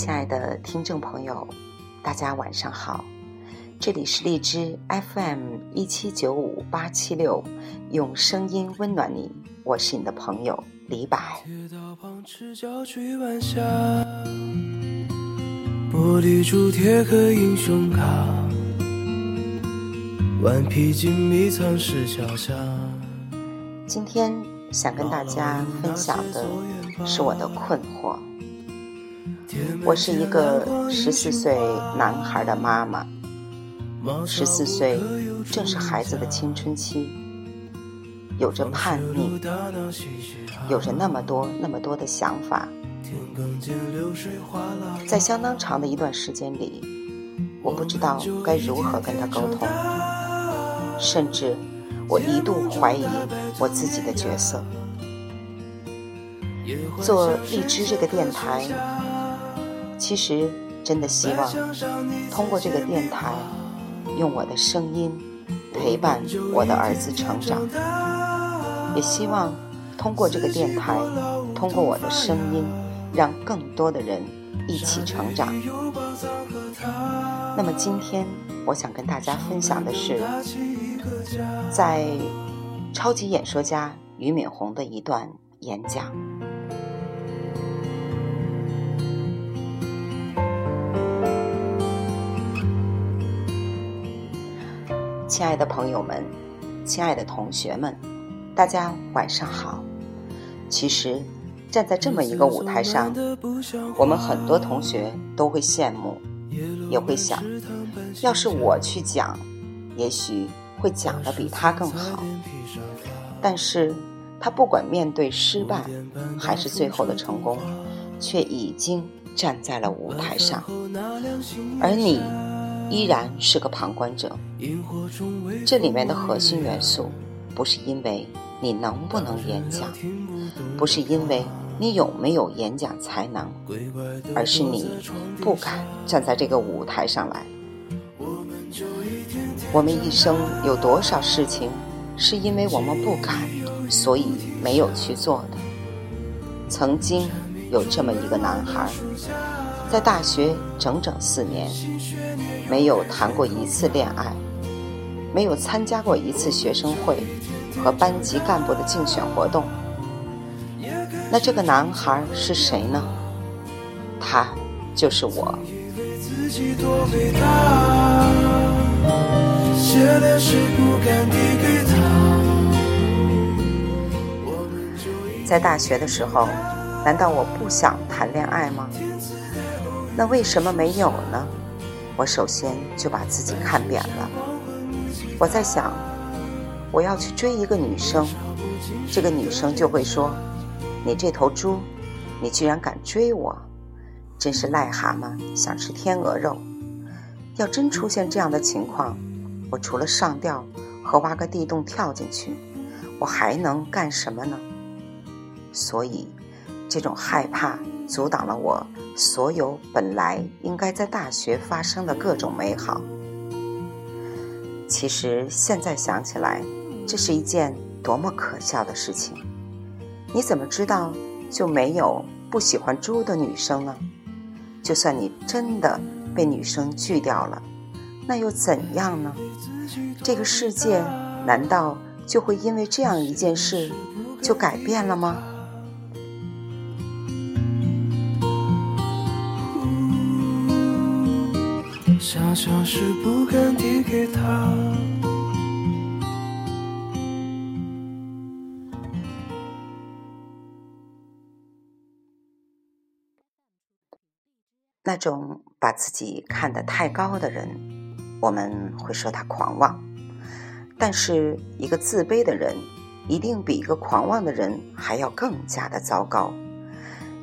亲爱的听众朋友，大家晚上好，这里是荔枝 FM 一七九五八七六，用声音温暖你，我是你的朋友李柏。玻璃珠贴个英雄卡，顽皮筋迷藏石桥下。今天想跟大家分享的是我的困惑。我是一个十四岁男孩的妈妈，十四岁正是孩子的青春期，有着叛逆，有着那么多那么多的想法，在相当长的一段时间里，我不知道该如何跟他沟通，甚至我一度怀疑我自己的角色。做荔枝这个电台。其实，真的希望通过这个电台，用我的声音陪伴我的儿子成长。也希望通过这个电台，通过我的声音，让更多的人一起成长。那么今天，我想跟大家分享的是，在超级演说家俞敏洪的一段演讲。亲爱的朋友们，亲爱的同学们，大家晚上好。其实，站在这么一个舞台上，我们很多同学都会羡慕，也会想，要是我去讲，也许会讲得比他更好。但是，他不管面对失败，还是最后的成功，却已经站在了舞台上，而你。依然是个旁观者。这里面的核心元素，不是因为你能不能演讲，不是因为你有没有演讲才能，而是你不敢站在这个舞台上来。我们一生有多少事情，是因为我们不敢，所以没有去做的。曾经有这么一个男孩。在大学整整四年，没有谈过一次恋爱，没有参加过一次学生会和班级干部的竞选活动。那这个男孩是谁呢？他就是我。在大学的时候，难道我不想谈恋爱吗？那为什么没有呢？我首先就把自己看扁了。我在想，我要去追一个女生，这个女生就会说：“你这头猪，你居然敢追我，真是癞蛤蟆想吃天鹅肉。”要真出现这样的情况，我除了上吊和挖个地洞跳进去，我还能干什么呢？所以，这种害怕阻挡了我。所有本来应该在大学发生的各种美好，其实现在想起来，这是一件多么可笑的事情！你怎么知道就没有不喜欢猪的女生呢？就算你真的被女生拒掉了，那又怎样呢？这个世界难道就会因为这样一件事就改变了吗？傻笑是不敢递给他。那种把自己看得太高的人，我们会说他狂妄；但是一个自卑的人，一定比一个狂妄的人还要更加的糟糕，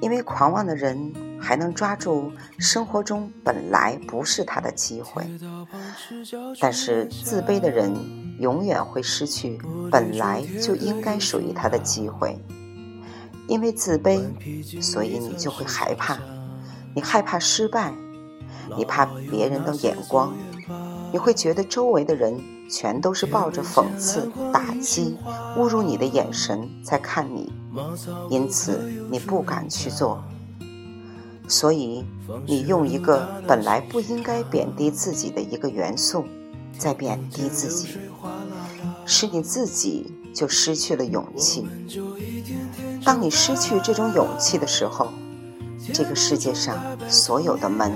因为狂妄的人。还能抓住生活中本来不是他的机会，但是自卑的人永远会失去本来就应该属于他的机会。因为自卑，所以你就会害怕，你害怕失败，你怕别人的眼光，你会觉得周围的人全都是抱着讽刺、打击、侮辱你的眼神在看你，因此你不敢去做。所以你用一个本来不应该贬低自己的一个元素，在贬低自己，使你自己就失去了勇气。当你失去这种勇气的时候，这个世界上所有的门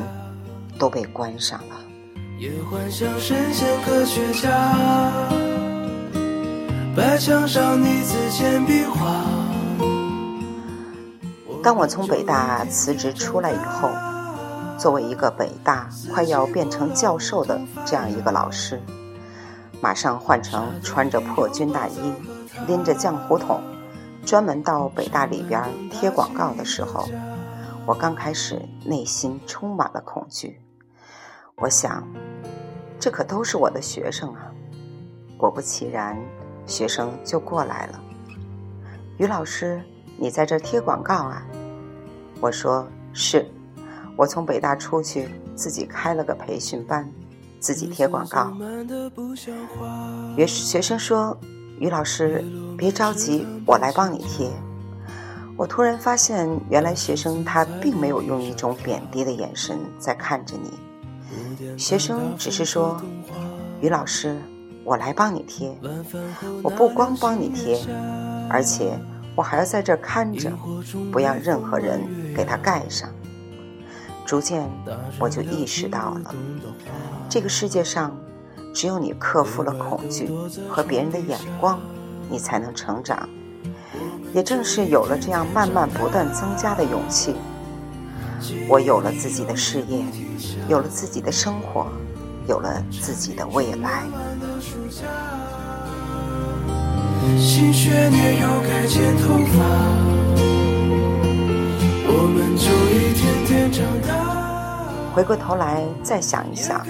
都被关上了。也幻想神仙科学家，白墙上你字铅笔画。当我从北大辞职出来以后，作为一个北大快要变成教授的这样一个老师，马上换成穿着破军大衣、拎着浆糊桶，专门到北大里边贴广告的时候，我刚开始内心充满了恐惧。我想，这可都是我的学生啊！果不其然，学生就过来了。于老师，你在这贴广告啊？我说是，我从北大出去，自己开了个培训班，自己贴广告。学学生说：“于老师，别着急，我来帮你贴。”我突然发现，原来学生他并没有用一种贬低的眼神在看着你。学生只是说：“于老师，我来帮你贴。我不光帮你贴，而且我还要在这看着，不让任何人给他盖上。”逐渐，我就意识到了，这个世界上，只有你克服了恐惧和别人的眼光，你才能成长。也正是有了这样慢慢不断增加的勇气。我有了自己的事业，有了自己的生活，有了自己的未来。回过头来再想一想，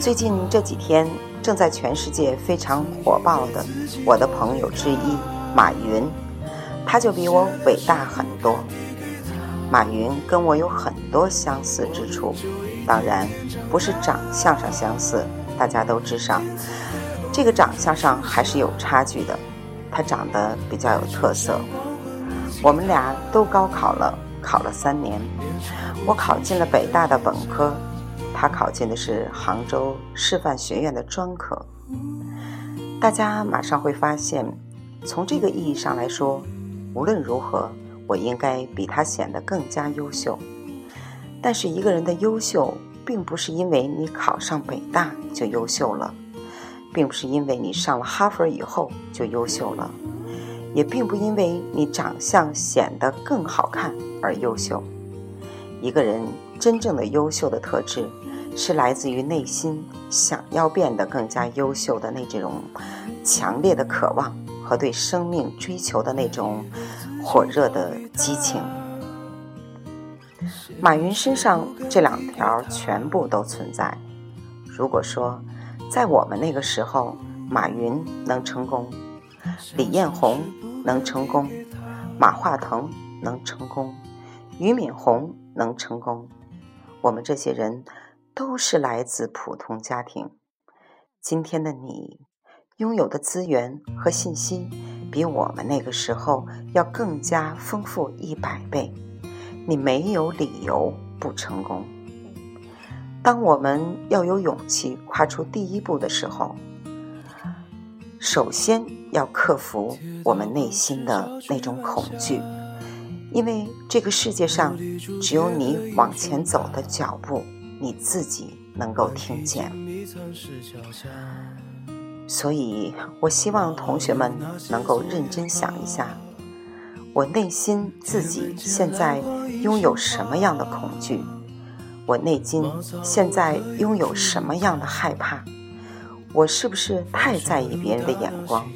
最近这几天正在全世界非常火爆的我的朋友之一马云，他就比我伟大很多。马云跟我有很多相似之处，当然不是长相上相似，大家都知道，这个长相上还是有差距的。他长得比较有特色。我们俩都高考了，考了三年，我考进了北大的本科，他考进的是杭州师范学院的专科。大家马上会发现，从这个意义上来说，无论如何。我应该比他显得更加优秀，但是一个人的优秀，并不是因为你考上北大就优秀了，并不是因为你上了哈佛以后就优秀了，也并不因为你长相显得更好看而优秀。一个人真正的优秀的特质，是来自于内心想要变得更加优秀的那这种强烈的渴望和对生命追求的那种。火热的激情，马云身上这两条全部都存在。如果说在我们那个时候，马云能成功，李彦宏能成功，马化腾能成功，俞敏洪能成功，我们这些人都是来自普通家庭。今天的你，拥有的资源和信息。比我们那个时候要更加丰富一百倍，你没有理由不成功。当我们要有勇气跨出第一步的时候，首先要克服我们内心的那种恐惧，因为这个世界上只有你往前走的脚步，你自己能够听见。所以，我希望同学们能够认真想一下，我内心自己现在拥有什么样的恐惧？我内心现在拥有什么样的害怕？我是不是太在意别人的眼光？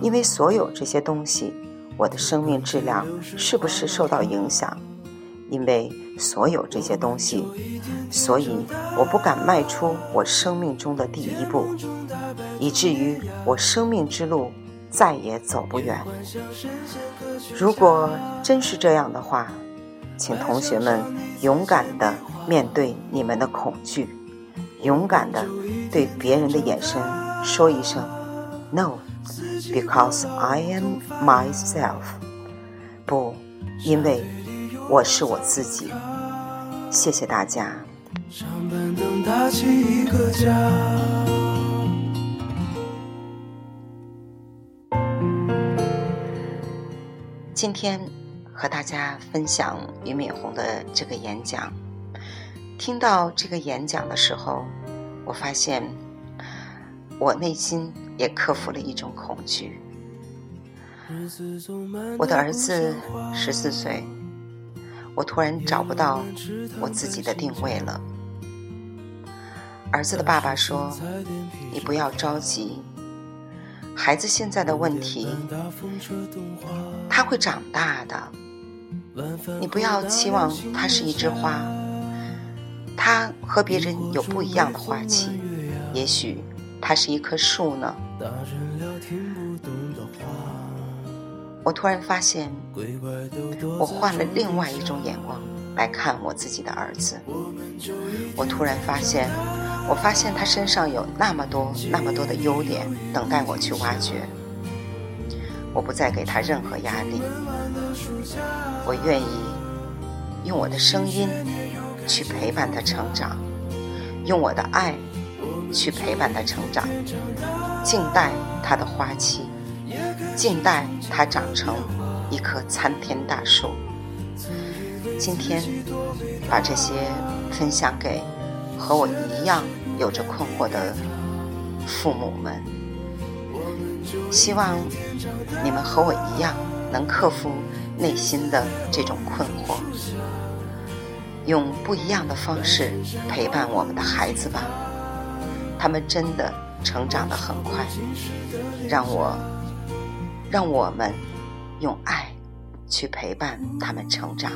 因为所有这些东西，我的生命质量是不是受到影响？因为所有这些东西，所以我不敢迈出我生命中的第一步。以至于我生命之路再也走不远。如果真是这样的话，请同学们勇敢地面对你们的恐惧，勇敢地对别人的眼神说一声 “No”，because I am myself。不，因为我是我自己。谢谢大家。今天和大家分享俞敏洪的这个演讲。听到这个演讲的时候，我发现我内心也克服了一种恐惧。我的儿子十四岁，我突然找不到我自己的定位了。儿子的爸爸说：“你不要着急，孩子现在的问题，他会长大的。你不要期望它是一枝花，它和别人有不一样的花期，也许它是一棵树呢。”我突然发现，我换了另外一种眼光来看我自己的儿子。我突然发现，我发现他身上有那么多、那么多的优点等待我去挖掘。我不再给他任何压力，我愿意用我的声音去陪伴他成长，用我的爱去陪伴他成长，静待他的花期。静待他长成一棵参天大树。今天把这些分享给和我一样有着困惑的父母们，希望你们和我一样能克服内心的这种困惑，用不一样的方式陪伴我们的孩子吧。他们真的成长得很快，让我。让我们用爱去陪伴他们成长，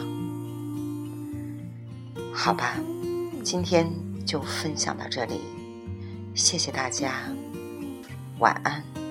好吧？今天就分享到这里，谢谢大家，晚安。